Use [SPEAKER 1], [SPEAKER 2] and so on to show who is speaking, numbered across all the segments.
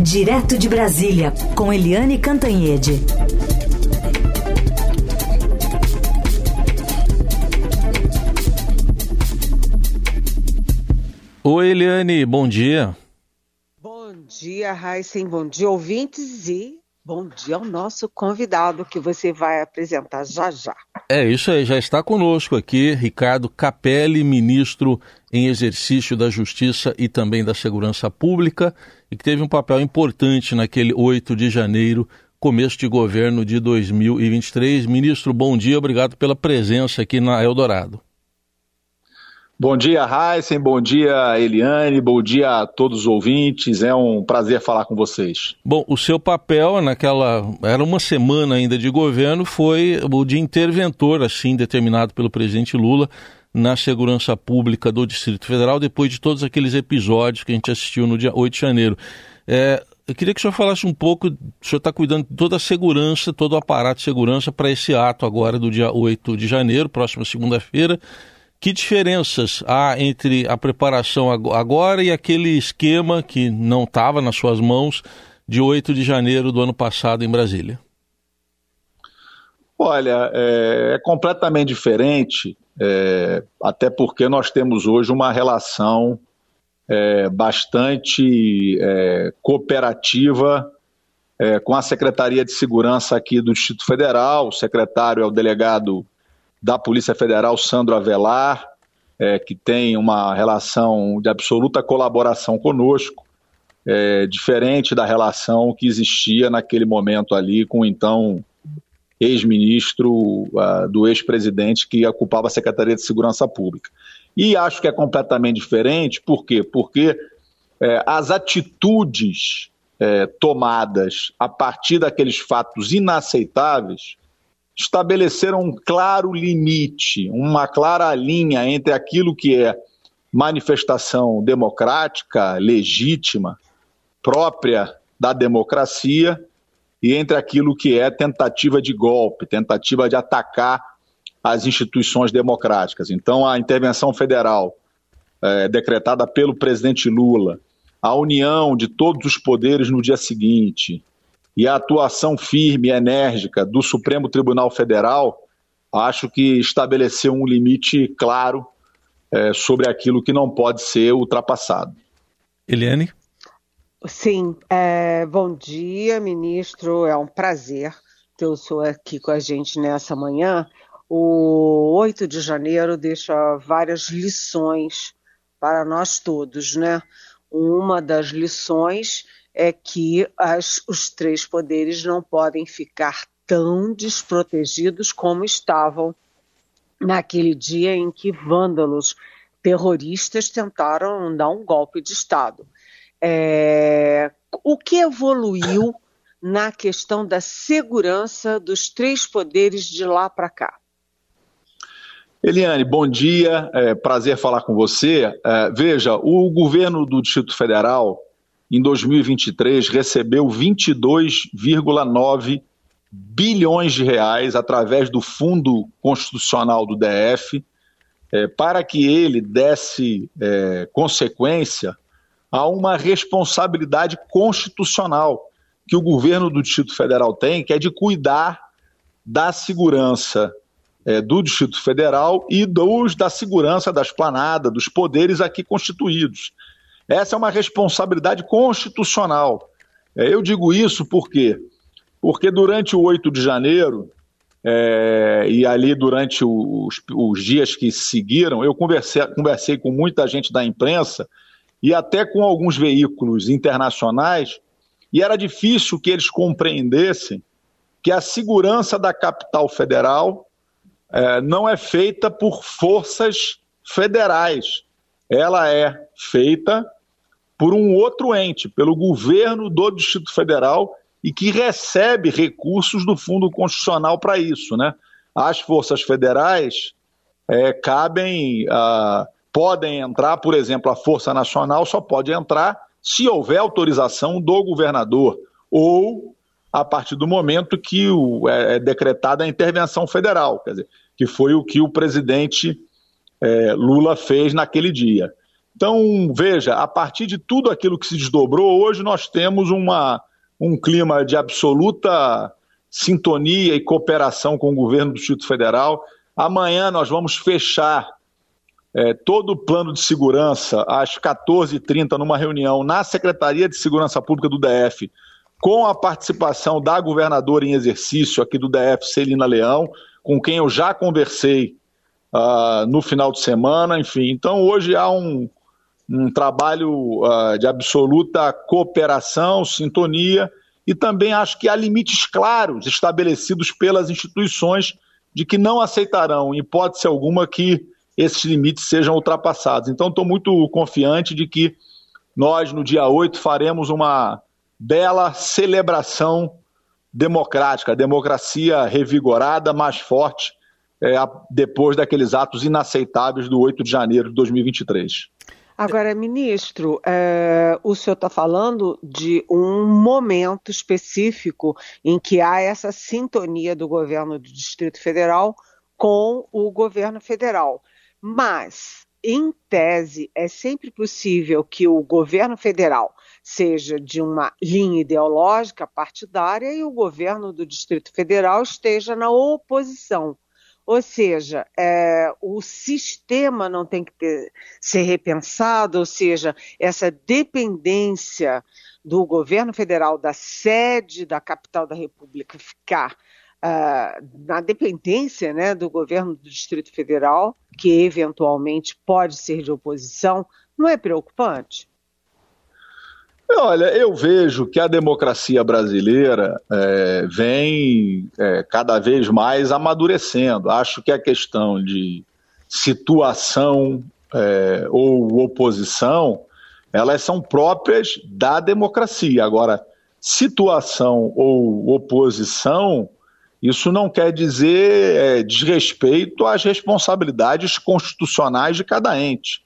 [SPEAKER 1] Direto de Brasília, com Eliane Cantanhede.
[SPEAKER 2] Oi, Eliane, bom dia.
[SPEAKER 3] Bom dia, Heisen, bom dia, ouvintes, e bom dia ao nosso convidado que você vai apresentar já já.
[SPEAKER 2] É isso aí, já está conosco aqui Ricardo Capelli, ministro em exercício da Justiça e também da Segurança Pública, e que teve um papel importante naquele 8 de janeiro, começo de governo de 2023. Ministro, bom dia, obrigado pela presença aqui na Eldorado.
[SPEAKER 4] Bom dia, Heisen, bom dia, Eliane, bom dia a todos os ouvintes, é um prazer falar com vocês.
[SPEAKER 2] Bom, o seu papel naquela, era uma semana ainda de governo, foi o de interventor, assim, determinado pelo presidente Lula, na segurança pública do Distrito Federal, depois de todos aqueles episódios que a gente assistiu no dia 8 de janeiro. É, eu queria que o senhor falasse um pouco, o senhor está cuidando de toda a segurança, todo o aparato de segurança para esse ato agora do dia 8 de janeiro, próxima segunda-feira, que diferenças há entre a preparação agora e aquele esquema que não estava nas suas mãos de 8 de janeiro do ano passado em Brasília?
[SPEAKER 4] Olha, é, é completamente diferente, é, até porque nós temos hoje uma relação é, bastante é, cooperativa é, com a Secretaria de Segurança aqui do Distrito Federal. O secretário é o delegado da Polícia Federal, Sandro Avelar, é, que tem uma relação de absoluta colaboração conosco, é, diferente da relação que existia naquele momento ali com então ex-ministro uh, do ex-presidente que ocupava a Secretaria de Segurança Pública. E acho que é completamente diferente, por quê? Porque é, as atitudes é, tomadas a partir daqueles fatos inaceitáveis estabeleceram um claro limite, uma clara linha entre aquilo que é manifestação democrática, legítima, própria da democracia, e entre aquilo que é tentativa de golpe, tentativa de atacar as instituições democráticas. Então, a intervenção federal é, decretada pelo presidente Lula, a união de todos os poderes no dia seguinte, e a atuação firme e enérgica do Supremo Tribunal Federal, acho que estabeleceu um limite claro é, sobre aquilo que não pode ser ultrapassado.
[SPEAKER 2] Eliane?
[SPEAKER 3] Sim, é, bom dia, ministro. É um prazer ter o senhor aqui com a gente nessa manhã. O 8 de janeiro deixa várias lições para nós todos, né? Uma das lições é que as, os três poderes não podem ficar tão desprotegidos como estavam naquele dia em que vândalos terroristas tentaram dar um golpe de Estado. É, o que evoluiu na questão da segurança dos três poderes de lá para cá?
[SPEAKER 4] Eliane, bom dia, é, prazer falar com você. É, veja, o governo do Distrito Federal em 2023 recebeu 22,9 bilhões de reais através do Fundo Constitucional do DF, é, para que ele desse é, consequência a uma responsabilidade constitucional que o governo do Distrito Federal tem, que é de cuidar da segurança é, do Distrito Federal e dos, da segurança da esplanada, dos poderes aqui constituídos. Essa é uma responsabilidade constitucional. É, eu digo isso por quê? Porque durante o 8 de janeiro, é, e ali durante os, os, dias que seguiram, eu conversei, conversei com muita gente da imprensa e até com alguns veículos internacionais, e era difícil que eles compreendessem que a segurança da capital federal é, não é feita por forças federais, ela é feita por um outro ente, pelo governo do Distrito Federal e que recebe recursos do Fundo Constitucional para isso, né? As forças federais é, cabem, ah, podem entrar, por exemplo, a Força Nacional só pode entrar se houver autorização do governador ou a partir do momento que o, é, é decretada a intervenção federal, quer dizer, que foi o que o presidente é, Lula fez naquele dia. Então, veja, a partir de tudo aquilo que se desdobrou, hoje nós temos uma, um clima de absoluta sintonia e cooperação com o governo do Distrito Federal. Amanhã nós vamos fechar é, todo o plano de segurança às 14h30 numa reunião na Secretaria de Segurança Pública do DF, com a participação da governadora em exercício aqui do DF, Celina Leão, com quem eu já conversei uh, no final de semana, enfim. Então hoje há um, um trabalho uh, de absoluta cooperação, sintonia, e também acho que há limites claros estabelecidos pelas instituições de que não aceitarão, em hipótese alguma, que esses limites sejam ultrapassados. Então, estou muito confiante de que nós, no dia 8, faremos uma bela celebração democrática, democracia revigorada, mais forte, é, depois daqueles atos inaceitáveis do 8 de janeiro de 2023.
[SPEAKER 3] Agora, ministro, é, o senhor está falando de um momento específico em que há essa sintonia do governo do Distrito Federal com o governo federal. Mas, em tese, é sempre possível que o governo federal seja de uma linha ideológica partidária e o governo do Distrito Federal esteja na oposição. Ou seja, é, o sistema não tem que ter, ser repensado, ou seja, essa dependência do governo federal, da sede da capital da República, ficar uh, na dependência né, do governo do Distrito Federal, que eventualmente pode ser de oposição, não é preocupante?
[SPEAKER 4] Olha, eu vejo que a democracia brasileira é, vem é, cada vez mais amadurecendo. Acho que a questão de situação é, ou oposição, elas são próprias da democracia. Agora, situação ou oposição, isso não quer dizer é, desrespeito às responsabilidades constitucionais de cada ente.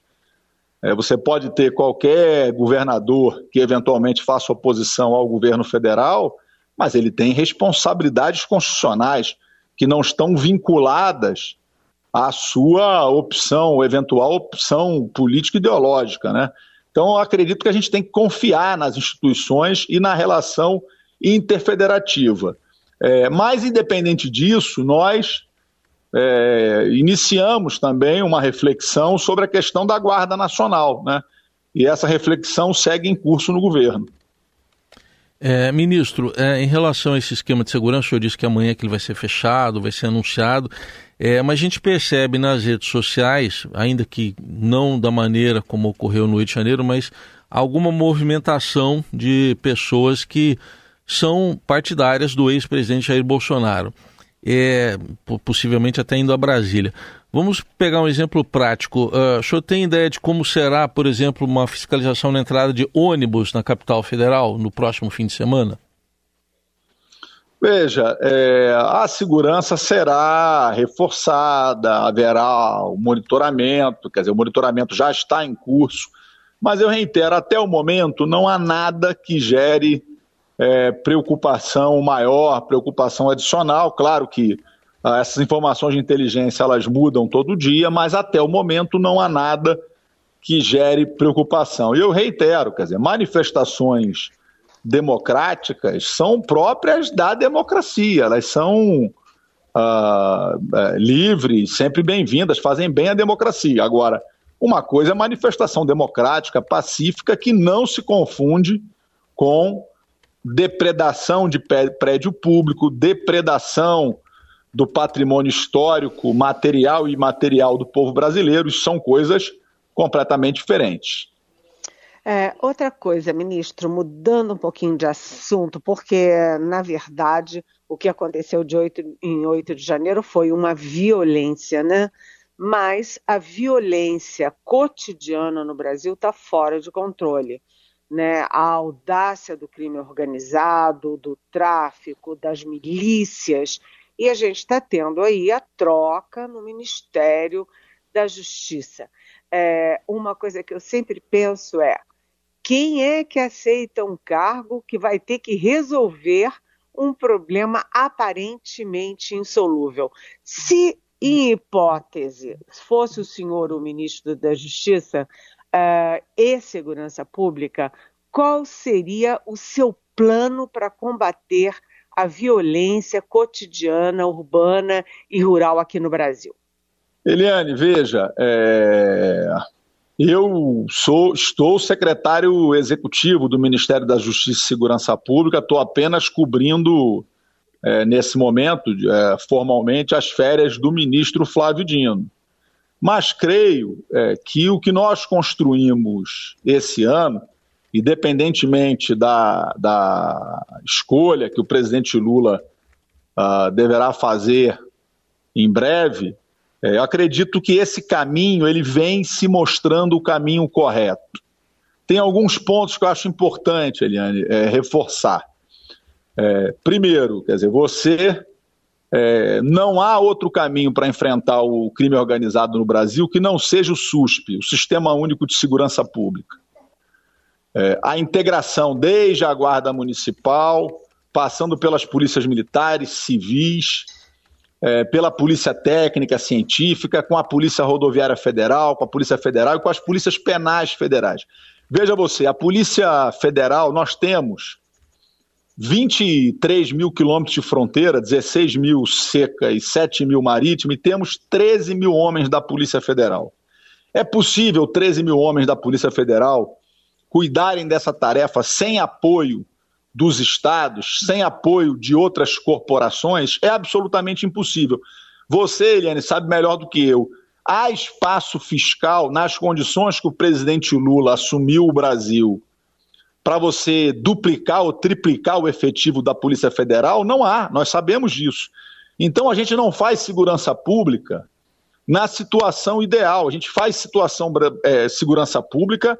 [SPEAKER 4] É, você pode ter qualquer governador que eventualmente faça oposição ao governo federal, mas ele tem responsabilidades constitucionais que não estão vinculadas à sua opção, eventual opção política ideológica, né? Então, eu acredito que a gente tem que confiar nas instituições e na relação interfederativa. É, mas, independente disso, nós é, iniciamos também uma reflexão sobre a questão da Guarda Nacional, né? E essa reflexão segue em curso no governo.
[SPEAKER 2] É, ministro, é, em relação a esse esquema de segurança, o senhor disse que amanhã que ele vai ser fechado, vai ser anunciado, é, mas a gente percebe nas redes sociais, ainda que não da maneira como ocorreu no Rio de Janeiro, mas alguma movimentação de pessoas que são partidárias do ex-presidente Jair Bolsonaro é, possivelmente até indo a Brasília. Vamos pegar um exemplo prático. Uh, o senhor tem ideia de como será, por exemplo, uma fiscalização na entrada de ônibus na capital federal no próximo fim de semana?
[SPEAKER 4] Veja, é, a segurança será reforçada, haverá o monitoramento, quer dizer, o monitoramento já está em curso, mas eu reitero, até o momento não há nada que gere é, preocupação maior, preocupação adicional. Claro que ah, essas informações de inteligência elas mudam todo dia, mas até o momento não há nada que gere preocupação. E eu reitero, quer dizer, manifestações democráticas são próprias da democracia, elas são ah, é, livres, sempre bem-vindas, fazem bem à democracia. Agora, uma coisa é manifestação democrática, pacífica, que não se confunde com depredação de prédio público, depredação do patrimônio histórico, material e imaterial do povo brasileiro, são coisas completamente diferentes.
[SPEAKER 3] É, outra coisa, ministro, mudando um pouquinho de assunto, porque, na verdade, o que aconteceu de 8, em 8 de janeiro foi uma violência, né? Mas a violência cotidiana no Brasil está fora de controle né, a audácia do crime organizado, do tráfico, das milícias, e a gente está tendo aí a troca no Ministério da Justiça. É, uma coisa que eu sempre penso é: quem é que aceita um cargo que vai ter que resolver um problema aparentemente insolúvel? Se, em hipótese, fosse o senhor o ministro da Justiça, uh, e segurança pública, qual seria o seu plano para combater a violência cotidiana, urbana e rural aqui no Brasil?
[SPEAKER 4] Eliane, veja, é... eu sou, estou secretário executivo do Ministério da Justiça e Segurança Pública, estou apenas cobrindo, é, nesse momento, é, formalmente, as férias do ministro Flávio Dino. Mas creio é, que o que nós construímos esse ano, independentemente da, da escolha que o presidente Lula uh, deverá fazer em breve, é, eu acredito que esse caminho ele vem se mostrando o caminho correto. Tem alguns pontos que eu acho importante, Eliane, é, reforçar. É, primeiro, quer dizer, você é, não há outro caminho para enfrentar o crime organizado no Brasil que não seja o SUSP, o Sistema Único de Segurança Pública. É, a integração desde a Guarda Municipal, passando pelas polícias militares, civis, é, pela Polícia Técnica, Científica, com a Polícia Rodoviária Federal, com a Polícia Federal e com as polícias penais federais. Veja você, a Polícia Federal, nós temos 23 mil quilômetros de fronteira, 16 mil seca e 7 mil marítima, e temos 13 mil homens da Polícia Federal. É possível 13 mil homens da Polícia Federal cuidarem dessa tarefa sem apoio dos estados, sem apoio de outras corporações? É absolutamente impossível. Você, Eliane, sabe melhor do que eu. Há espaço fiscal nas condições que o presidente Lula assumiu o Brasil para você duplicar ou triplicar o efetivo da Polícia Federal? Não há, nós sabemos disso. Então a gente não faz segurança pública na situação ideal, a gente faz situação é, segurança pública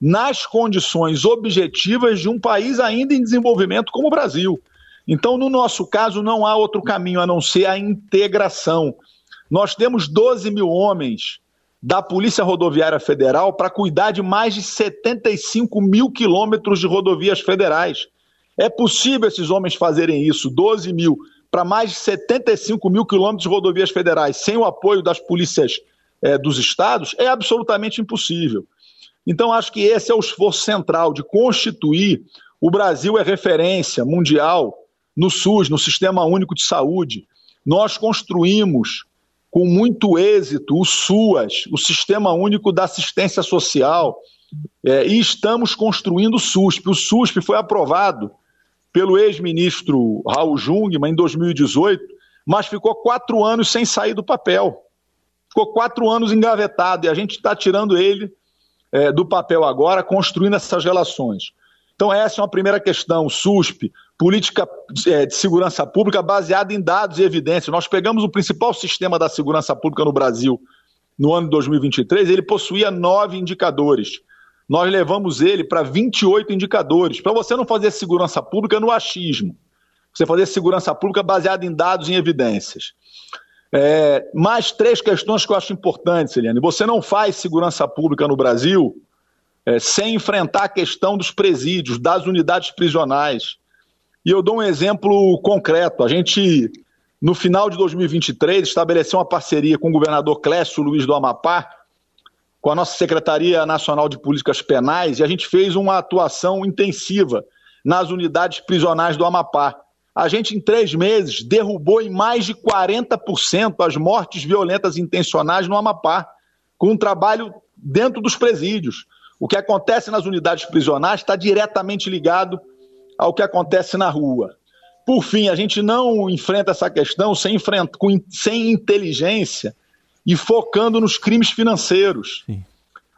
[SPEAKER 4] nas condições objetivas de um país ainda em desenvolvimento como o Brasil. Então, no nosso caso, não há outro caminho a não ser a integração. Nós temos 12 mil homens da Polícia Rodoviária Federal para cuidar de mais de 75 mil quilômetros de rodovias federais. É possível esses homens fazerem isso, 12 mil, para mais de 75 mil quilômetros de rodovias federais, sem o apoio das polícias é, dos estados? É absolutamente impossível. Então, acho que esse é o esforço central de constituir. O Brasil é referência mundial no SUS, no Sistema Único de Saúde. Nós construímos com muito êxito o SUAS, o Sistema Único da Assistência Social, é, e estamos construindo o SUSP. O SUSP foi aprovado pelo ex-ministro Raul Jungmann em 2018, mas ficou quatro anos sem sair do papel. Ficou quatro anos engavetado e a gente está tirando ele é, do papel agora, construindo essas relações. Então, essa é uma primeira questão. SUSP, política é, de segurança pública baseada em dados e evidências. Nós pegamos o principal sistema da segurança pública no Brasil no ano de 2023, ele possuía nove indicadores. Nós levamos ele para 28 indicadores, para você não fazer segurança pública no achismo. Você fazer segurança pública baseada em dados e evidências. É, mais três questões que eu acho importantes, Eliane. Você não faz segurança pública no Brasil é, sem enfrentar a questão dos presídios, das unidades prisionais. E eu dou um exemplo concreto. A gente, no final de 2023, estabeleceu uma parceria com o governador Clécio Luiz do Amapá, com a nossa Secretaria Nacional de Políticas Penais, e a gente fez uma atuação intensiva nas unidades prisionais do Amapá. A gente, em três meses, derrubou em mais de 40% as mortes violentas intencionais no Amapá, com um trabalho dentro dos presídios. O que acontece nas unidades prisionais está diretamente ligado ao que acontece na rua. Por fim, a gente não enfrenta essa questão sem, enfrenta, com, sem inteligência e focando nos crimes financeiros. Sim.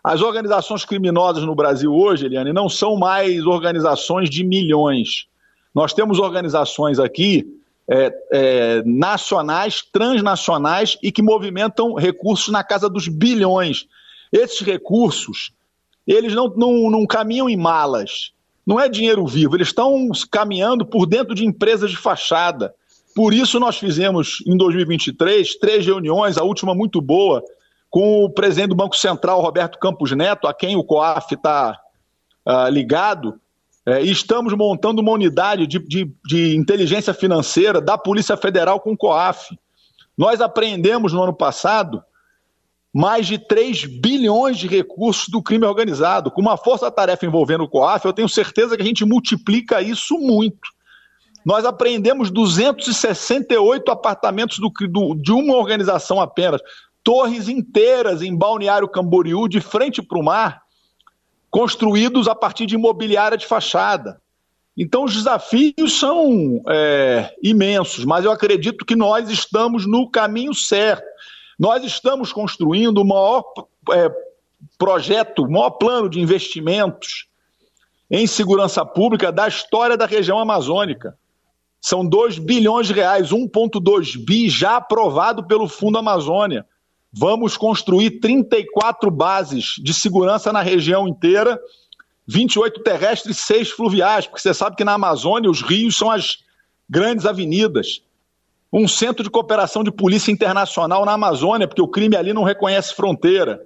[SPEAKER 4] As organizações criminosas no Brasil hoje, Eliane, não são mais organizações de milhões. Nós temos organizações aqui é, é, nacionais, transnacionais e que movimentam recursos na casa dos bilhões. Esses recursos, eles não, não, não caminham em malas, não é dinheiro vivo, eles estão caminhando por dentro de empresas de fachada. Por isso, nós fizemos em 2023 três reuniões, a última muito boa, com o presidente do Banco Central, Roberto Campos Neto, a quem o COAF está uh, ah, ligado, é, e estamos montando uma unidade de, de, de inteligência financeira da Polícia Federal com o COAF. Nós apreendemos no ano passado mais de 3 bilhões de recursos do crime organizado. Com uma força-tarefa envolvendo o COAF, eu tenho certeza que a gente multiplica isso muito. Nós apreendemos 268 apartamentos do, do, de uma organização apenas, torres inteiras em Balneário Camboriú, de frente para o mar, construídos a partir de imobiliária de fachada. Então, os desafios são é, imensos, mas eu acredito que nós estamos no caminho certo. Nós estamos construindo o maior é, projeto, o maior plano de investimentos em segurança pública da história da região amazônica. São 2 bilhões de reais, 1,2 bi já aprovado pelo Fundo Amazônia. Vamos construir 34 bases de segurança na região inteira, 28 terrestres e 6 fluviais, porque você sabe que na Amazônia os rios são as grandes avenidas um centro de cooperação de polícia internacional na Amazônia, porque o crime ali não reconhece fronteira.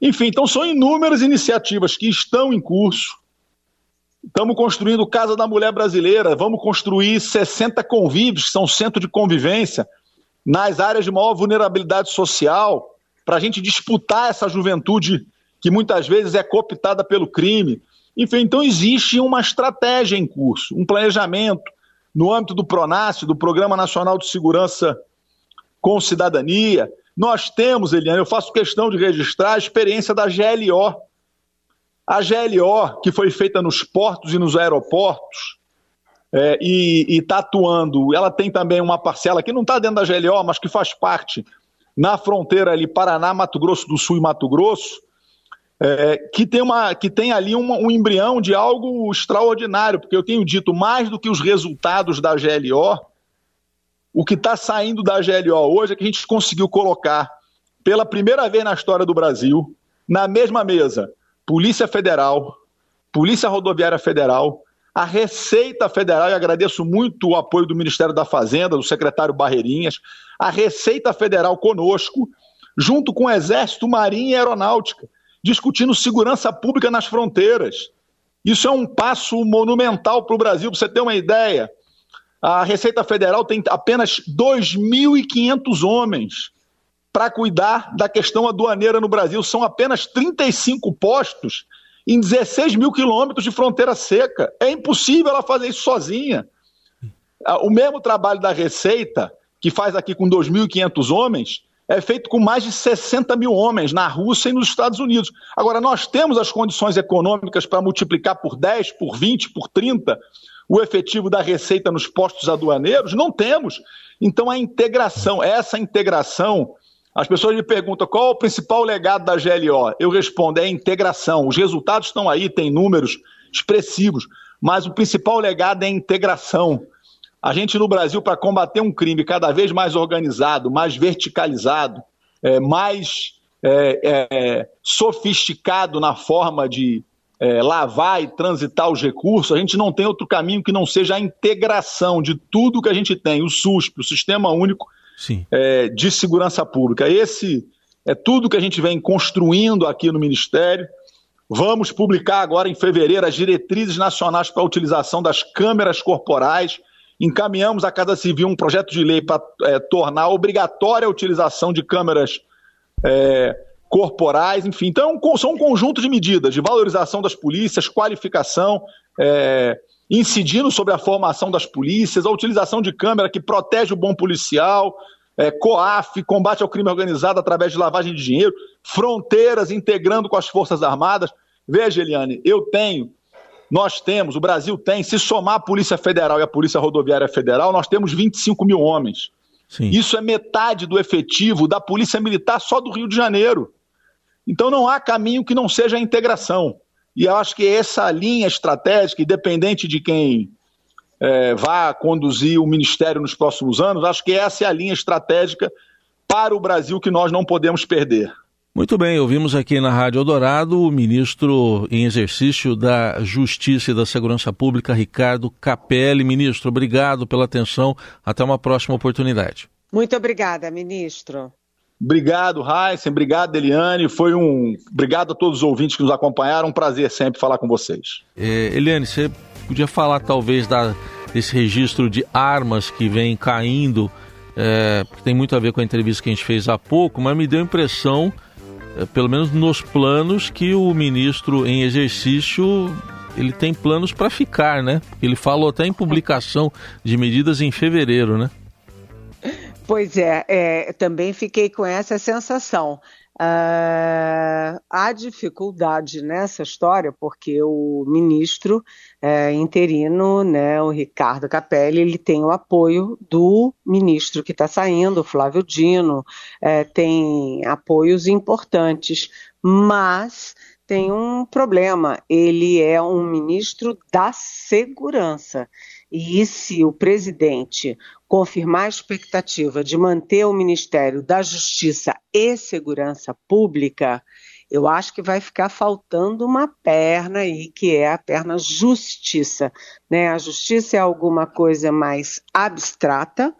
[SPEAKER 4] Enfim, então são inúmeras iniciativas que estão em curso. Estamos construindo Casa da Mulher Brasileira, vamos construir 60 convívios, que são centro de convivência, nas áreas de maior vulnerabilidade social, para a gente disputar essa juventude que muitas vezes é cooptada pelo crime. Enfim, então existe uma estratégia em curso, um planejamento, no âmbito do PRONASSE, do Programa Nacional de Segurança com Cidadania. Nós temos, Eliane, eu faço questão de registrar a experiência da GLO. A GLO, que foi feita nos portos e nos aeroportos, é, e está atuando, ela tem também uma parcela que não está dentro da GLO, mas que faz parte na fronteira ali Paraná, Mato Grosso do Sul e Mato Grosso, é, que, tem uma, que tem ali um, um embrião de algo extraordinário, porque eu tenho dito mais do que os resultados da GLO, o que está saindo da GLO hoje é que a gente conseguiu colocar, pela primeira vez na história do Brasil, na mesma mesa, Polícia Federal, Polícia Rodoviária Federal, a Receita Federal, e agradeço muito o apoio do Ministério da Fazenda, do secretário Barreirinhas, a Receita Federal conosco, junto com o Exército, Marinha e Aeronáutica discutindo segurança pública nas fronteiras. Isso é um passo monumental para o Brasil, para você ter uma ideia. A Receita Federal tem apenas 2.500 homens para cuidar da questão aduaneira no Brasil. São apenas 35 postos em 16 mil quilômetros de fronteira seca. É impossível ela fazer isso sozinha. O mesmo trabalho da Receita, que faz aqui com 2.500 homens, é feito com mais de 60 mil homens na Rússia e nos Estados Unidos. Agora, nós temos as condições econômicas para multiplicar por 10, por 20, por 30 o efetivo da receita nos postos aduaneiros? Não temos. Então, a integração, essa integração. As pessoas me perguntam qual é o principal legado da GLO. Eu respondo: é a integração. Os resultados estão aí, tem números expressivos, mas o principal legado é a integração. A gente no Brasil, para combater um crime cada vez mais organizado, mais verticalizado, é, mais é, é, sofisticado na forma de é, lavar e transitar os recursos, a gente não tem outro caminho que não seja a integração de tudo que a gente tem, o SUSP, o Sistema Único é, de Segurança Pública. Esse é tudo que a gente vem construindo aqui no Ministério. Vamos publicar agora em fevereiro as diretrizes nacionais para a utilização das câmeras corporais encaminhamos à Casa Civil um projeto de lei para é, tornar obrigatória a utilização de câmeras é, corporais, enfim. Então, são um conjunto de medidas de valorização das polícias, qualificação, é, incidindo sobre a formação das polícias, a utilização de câmera que protege o bom policial, é, COAF, combate ao crime organizado através de lavagem de dinheiro, fronteiras integrando com as Forças Armadas. Veja, Eliane, eu tenho nós temos, o Brasil tem, se somar a Polícia Federal e a Polícia Rodoviária Federal, nós temos 25 mil homens. Sim. Isso é metade do efetivo da Polícia Militar só do Rio de Janeiro. Então não há caminho que não seja a integração. E eu acho que essa linha estratégica, independente de quem é, vá conduzir o Ministério nos próximos anos, acho que essa é a linha estratégica para o Brasil que nós não podemos perder.
[SPEAKER 2] Muito bem, ouvimos aqui na Rádio Eldorado o ministro em exercício da Justiça e da Segurança Pública, Ricardo Capelli. Ministro, obrigado pela atenção. Até uma próxima oportunidade.
[SPEAKER 3] Muito obrigada, ministro.
[SPEAKER 4] Obrigado, Heisen. Obrigado, Eliane. Foi um. Obrigado a todos os ouvintes que nos acompanharam. Um prazer sempre falar com vocês.
[SPEAKER 2] É, Eliane, você podia falar talvez da, desse registro de armas que vem caindo, é, que tem muito a ver com a entrevista que a gente fez há pouco, mas me deu a impressão pelo menos nos planos, que o ministro em exercício ele tem planos para ficar, né? Ele falou até em publicação de medidas em fevereiro, né?
[SPEAKER 3] Pois é, é também fiquei com essa sensação. Uh, há dificuldade nessa história porque o ministro é, interino, né, o Ricardo Capelli, ele tem o apoio do ministro que está saindo, Flávio Dino, é, tem apoios importantes, mas tem um problema. Ele é um ministro da segurança. E se o presidente confirmar a expectativa de manter o Ministério da Justiça e Segurança Pública, eu acho que vai ficar faltando uma perna aí, que é a perna justiça. Né? A justiça é alguma coisa mais abstrata,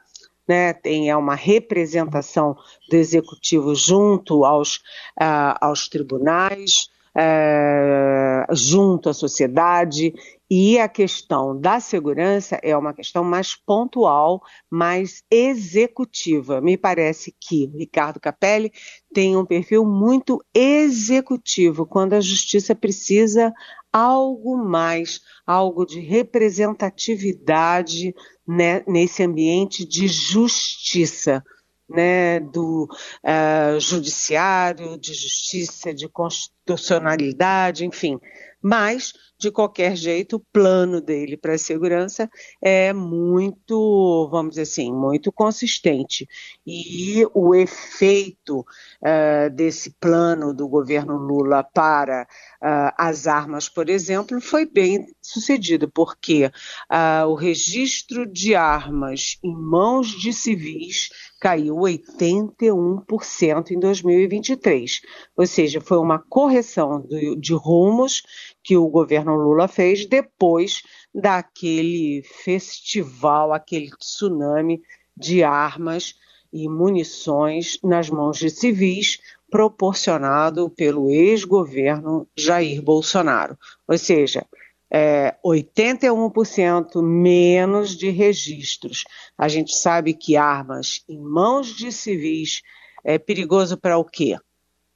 [SPEAKER 3] né, tem é uma representação do executivo junto aos, uh, aos tribunais, é, junto à sociedade. E a questão da segurança é uma questão mais pontual, mais executiva. Me parece que Ricardo Capelli tem um perfil muito executivo, quando a justiça precisa algo mais, algo de representatividade né, nesse ambiente de justiça né, do uh, judiciário, de justiça, de constitucionalidade, enfim. Mas, de qualquer jeito, o plano dele para a segurança é muito, vamos dizer assim, muito consistente. E o efeito uh, desse plano do governo Lula para uh, as armas, por exemplo, foi bem sucedido, porque uh, o registro de armas em mãos de civis caiu 81% em 2023. Ou seja, foi uma correção do, de rumos que o governo Lula fez depois daquele festival, aquele tsunami de armas e munições nas mãos de civis proporcionado pelo ex-governo Jair Bolsonaro. Ou seja, é, 81% menos de registros. A gente sabe que armas em mãos de civis é perigoso para o quê?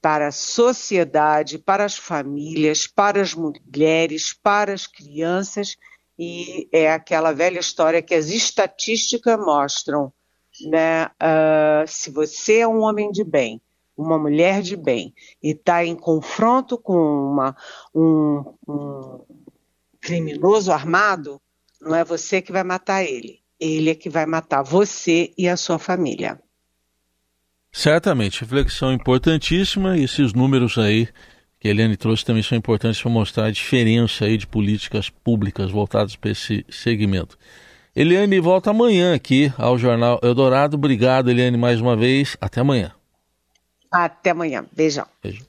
[SPEAKER 3] Para a sociedade, para as famílias, para as mulheres, para as crianças, e é aquela velha história que as estatísticas mostram. Né? Uh, se você é um homem de bem, uma mulher de bem, e está em confronto com uma, um, um criminoso armado, não é você que vai matar ele. Ele é que vai matar você e a sua família.
[SPEAKER 2] Certamente, reflexão importantíssima e esses números aí que a Eliane trouxe também são importantes para mostrar a diferença aí de políticas públicas voltadas para esse segmento. Eliane volta amanhã aqui ao Jornal Eldorado. Obrigado, Eliane, mais uma vez. Até amanhã.
[SPEAKER 3] Até amanhã. Beijão.
[SPEAKER 2] Beijo.